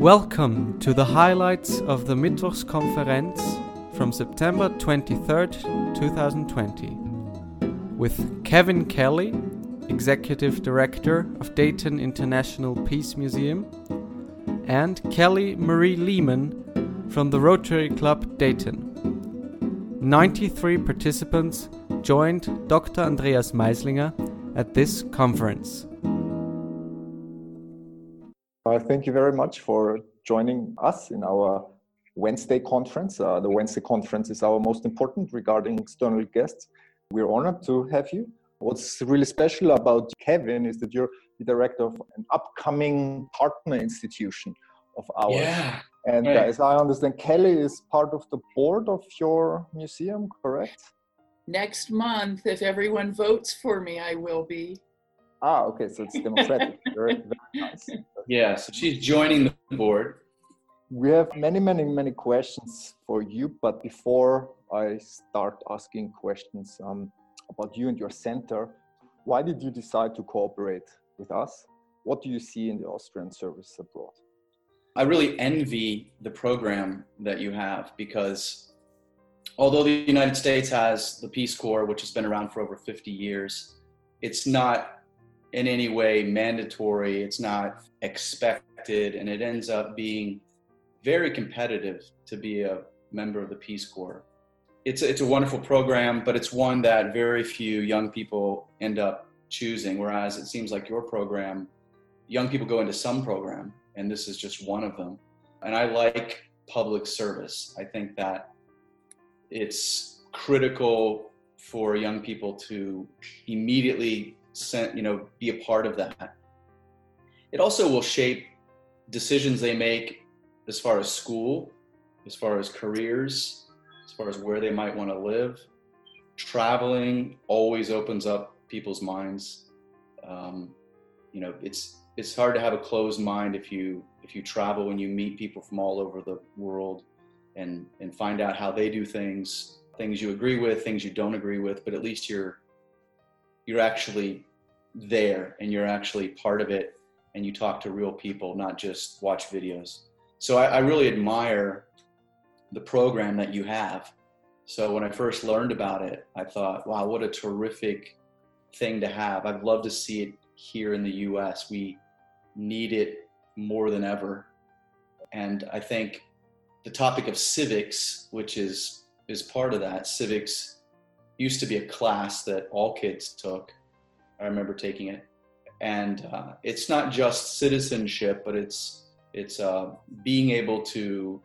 Welcome to the highlights of the Mittwochskonferenz from September 23rd, 2020, with Kevin Kelly, Executive Director of Dayton International Peace Museum, and Kelly Marie Lehman from the Rotary Club Dayton. 93 participants joined Dr. Andreas Maislinger at this conference. Uh, thank you very much for joining us in our Wednesday conference. Uh, the Wednesday conference is our most important regarding external guests. We're honored to have you. What's really special about Kevin is that you're the director of an upcoming partner institution of ours. Yeah. And uh, right. as I understand, Kelly is part of the board of your museum, correct? Next month, if everyone votes for me, I will be. Ah, okay, so it's democratic. very, very nice. Yeah, so she's joining the board. We have many, many, many questions for you, but before I start asking questions um, about you and your center, why did you decide to cooperate with us? What do you see in the Austrian service abroad? I really envy the program that you have because although the United States has the Peace Corps, which has been around for over 50 years, it's not in any way mandatory, it's not expected, and it ends up being very competitive to be a member of the Peace Corps. It's a, it's a wonderful program, but it's one that very few young people end up choosing. Whereas it seems like your program, young people go into some program, and this is just one of them. And I like public service. I think that it's critical for young people to immediately you know, be a part of that. It also will shape decisions they make as far as school, as far as careers, as far as where they might want to live. Traveling always opens up people's minds. Um, you know, it's it's hard to have a closed mind if you if you travel and you meet people from all over the world and and find out how they do things, things you agree with, things you don't agree with, but at least you're you're actually there and you're actually part of it and you talk to real people, not just watch videos. So I, I really admire the program that you have. So when I first learned about it, I thought, wow, what a terrific thing to have. I'd love to see it here in the US. We need it more than ever. And I think the topic of civics, which is is part of that, civics used to be a class that all kids took. I remember taking it, and uh, it's not just citizenship, but it's it's uh, being able to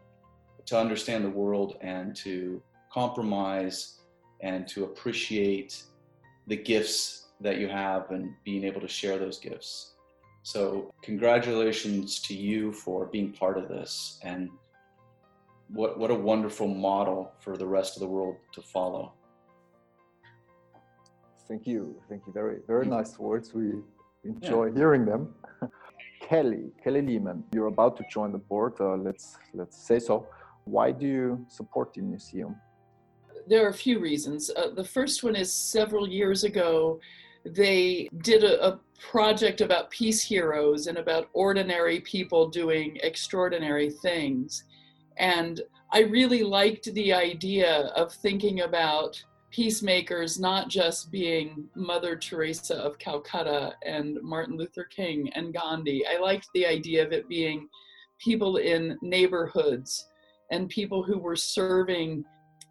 to understand the world and to compromise and to appreciate the gifts that you have and being able to share those gifts. So, congratulations to you for being part of this, and what what a wonderful model for the rest of the world to follow. Thank you. Thank you. Very, very nice words. We enjoy yeah. hearing them. Kelly, Kelly Lehman, you're about to join the board. Uh, let's let's say so. Why do you support the museum? There are a few reasons. Uh, the first one is several years ago, they did a, a project about peace heroes and about ordinary people doing extraordinary things. And I really liked the idea of thinking about peacemakers not just being Mother Teresa of Calcutta and Martin Luther King and Gandhi. I liked the idea of it being people in neighborhoods and people who were serving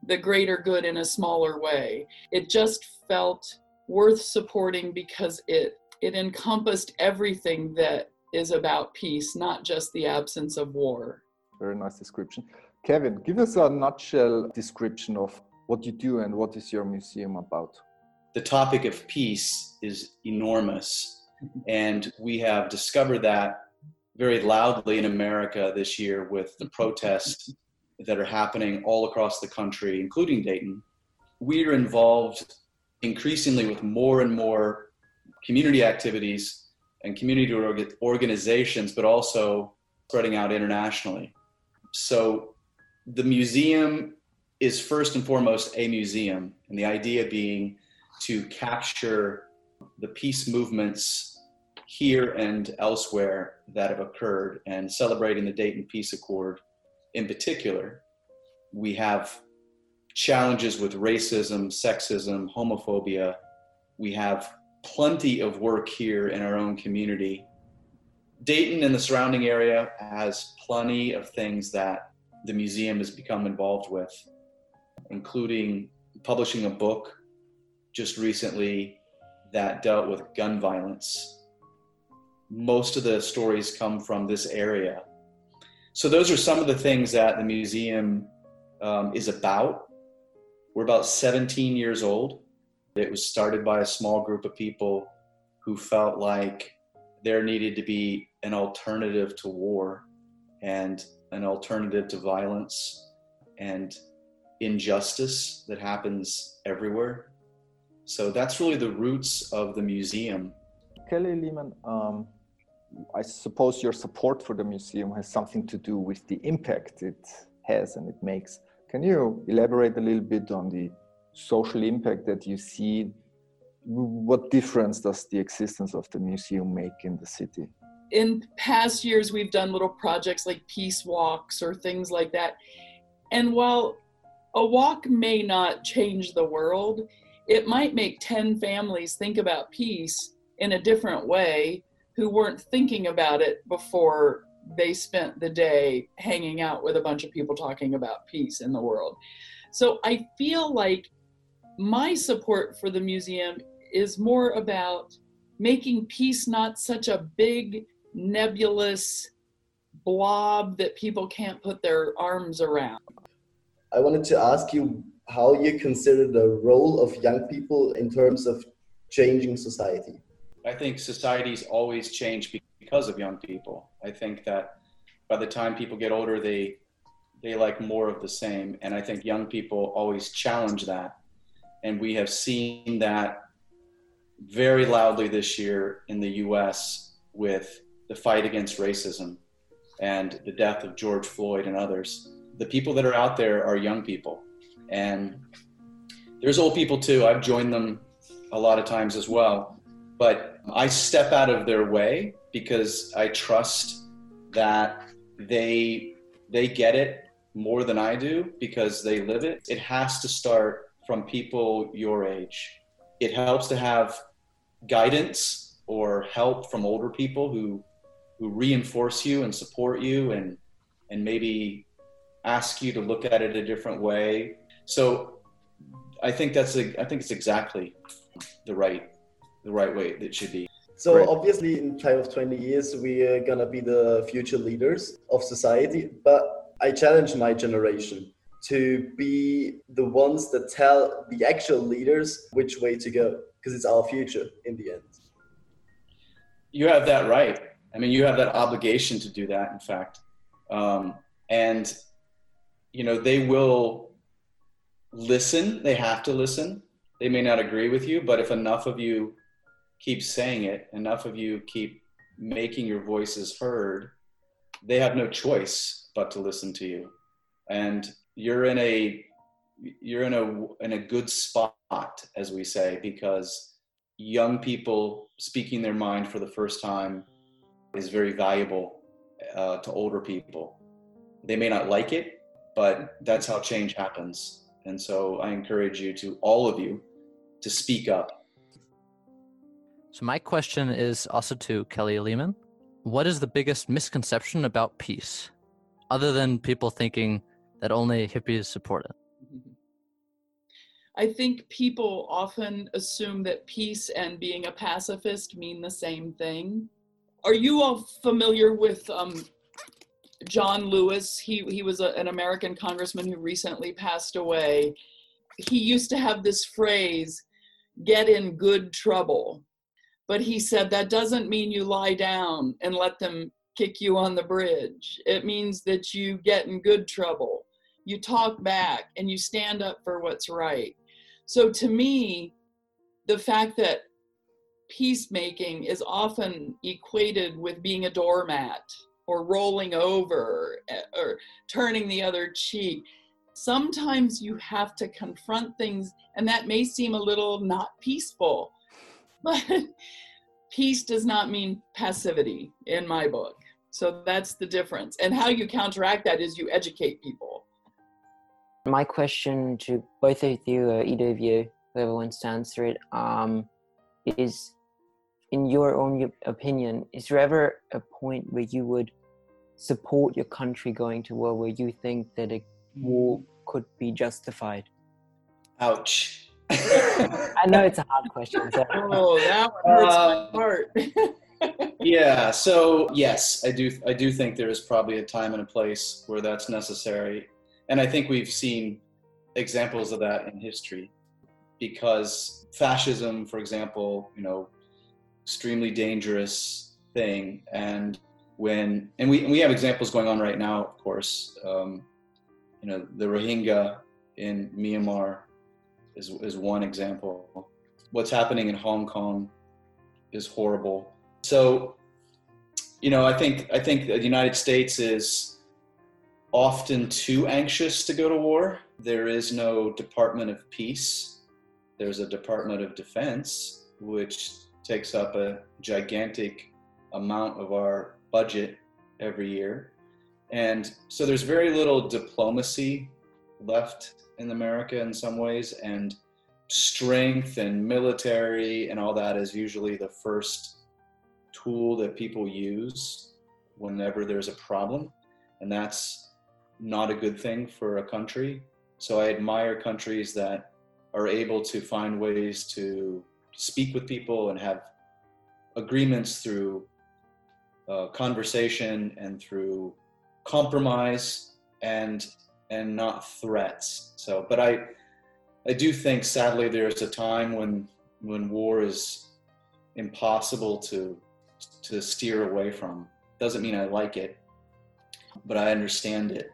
the greater good in a smaller way. It just felt worth supporting because it it encompassed everything that is about peace, not just the absence of war. Very nice description. Kevin, give us a nutshell description of what you do and what is your museum about. The topic of peace is enormous, and we have discovered that very loudly in America this year with the protests that are happening all across the country, including Dayton. We're involved increasingly with more and more community activities and community organizations, but also spreading out internationally. So the museum is first and foremost a museum, and the idea being to capture the peace movement's here and elsewhere that have occurred and celebrating the Dayton Peace Accord in particular. We have challenges with racism, sexism, homophobia. We have plenty of work here in our own community. Dayton and the surrounding area has plenty of things that the museum has become involved with, including publishing a book just recently that dealt with gun violence. Most of the stories come from this area. So, those are some of the things that the museum um, is about. We're about 17 years old. It was started by a small group of people who felt like there needed to be an alternative to war and an alternative to violence and injustice that happens everywhere. So that's really the roots of the museum. Kelly Lehman, um, I suppose your support for the museum has something to do with the impact it has and it makes. Can you elaborate a little bit on the social impact that you see? What difference does the existence of the museum make in the city? In past years, we've done little projects like peace walks or things like that. And while a walk may not change the world, it might make 10 families think about peace in a different way who weren't thinking about it before they spent the day hanging out with a bunch of people talking about peace in the world. So I feel like my support for the museum is more about making peace not such a big, nebulous blob that people can't put their arms around. I wanted to ask you how you consider the role of young people in terms of changing society. I think societies always change because of young people. I think that by the time people get older, they they like more of the same, and I think young people always challenge that, and we have seen that very loudly this year in the U.S. with the fight against racism and the death of George Floyd and others. The people that are out there are young people, and there's old people too. I've joined them a lot of times as well. But I step out of their way because I trust that they they get it more than I do because they live it. It has to start from people your age. It helps to have guidance or help from older people who who reinforce you and support you and and maybe ask you to look at it a different way so I think that's a, I think it's exactly the right the right way it should be. So right. obviously, in time of 20 years, we are gonna be the future leaders of society. But I challenge my generation to be the ones that tell the actual leaders which way to go, because it's our future in the end. You have that right. I mean, you have that obligation to do that. In fact, um, and you know they will listen. They have to listen. They may not agree with you, but if enough of you keep saying it, enough of you keep making your voices heard, they have no choice but to listen to you. And you're in a you're in a in a good spot, as we say, because young people speaking their mind for the first time is very valuable uh, to older people. They may not like it, but that's how change happens. And so I encourage you to, all of you, to speak up. So, my question is also to Kelly Lehman. What is the biggest misconception about peace, other than people thinking that only hippies support it? I think people often assume that peace and being a pacifist mean the same thing. Are you all familiar with um, John Lewis, he, he was a, an American congressman who recently passed away. He used to have this phrase, get in good trouble. But he said that doesn't mean you lie down and let them kick you on the bridge. It means that you get in good trouble. You talk back and you stand up for what's right. So to me, the fact that peacemaking is often equated with being a doormat or rolling over eh, or turning the other cheek. Sometimes you have to confront things, and that may seem a little not peaceful, but peace does not mean passivity in my book. So that's the difference. And how you counteract that is you educate people. My question to both of you, or either of you, whoever wants to answer it, um, is in your own opinion, is there ever a point where you would support your country going to war where you think that a war could be justified? Ouch. I know it's a hard question. So. Oh, that one hurts uh, my heart. yeah. So yes, I do. I do think there is probably a time and a place where that's necessary, and I think we've seen examples of that in history, because fascism, for example, you know, extremely dangerous thing, and when and we and we have examples going on right now, of course. Um, you know, the Rohingya in Myanmar is, is one example. What's happening in Hong Kong is horrible. So, you know, I think I think the United States is often too anxious to go to war. There is no Department of Peace. There's a Department of Defense, which takes up a gigantic amount of our budget every year. And so there's very little diplomacy left in America in some ways, and strength and military and all that is usually the first tool that people use whenever there's a problem. And that's not a good thing for a country. So I admire countries that are able to find ways to speak with people and have agreements through uh, conversation and through compromise and and not threats. So, but I I do think sadly there's a time when when war is impossible to to steer away from. Doesn't mean I like it, but I understand it.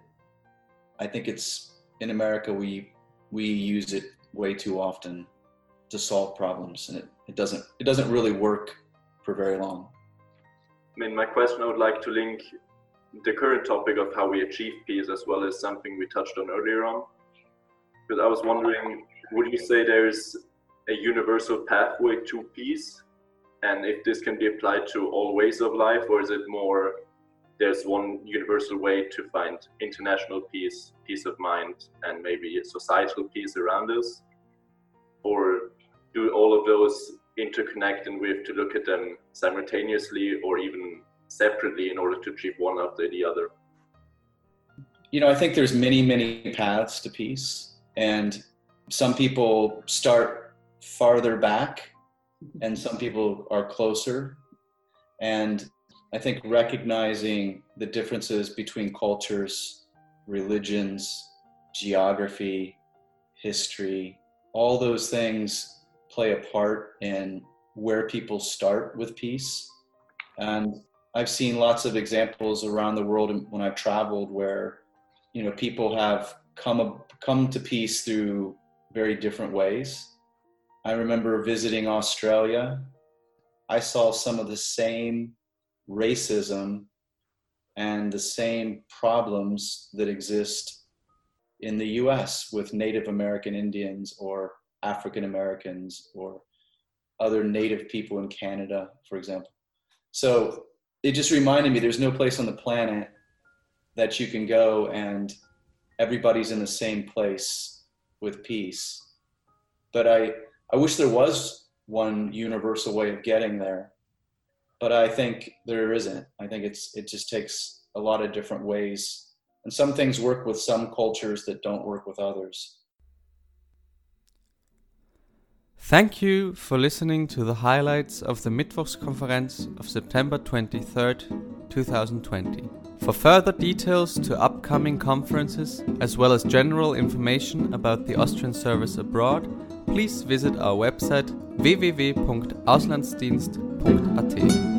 I think it's in America we we use it way too often to solve problems and it, it doesn't it doesn't really work for very long. I mean my question I would like to link the current topic of how we achieve peace as well as something we touched on earlier on. Because I was wondering, would you say there's a universal pathway to peace? And if this can be applied to all ways of life, or is it more there's one universal way to find international peace, peace of mind, and maybe societal peace around us? Or do all of those interconnect and we have to look at them simultaneously or even separately in order to achieve one after the other? You know, I think there's many, many paths to peace, and some people start farther back, and some people are closer. And I think recognizing the differences between cultures, religions, geography, history, all those things play a part in where people start with peace. And I've seen lots of examples around the world when I've traveled where, you know, people have come come to peace through very different ways. I remember visiting Australia. I saw some of the same racism and the same problems that exist in the US with Native American Indians or African Americans or other Native people in Canada, for example. So it just reminded me there's no place on the planet that you can go and everybody's in the same place with peace. But I, I wish there was one universal way of getting there. But I think there isn't. I think it's it just takes a lot of different ways. And some things work with some cultures that don't work with others. Thank you for listening to the highlights of the Mittwochskonferenz of September 23rd, 2020. For further details to upcoming conferences, as well as general information about the Austrian service abroad, please visit our website www.auslandsdienst.at.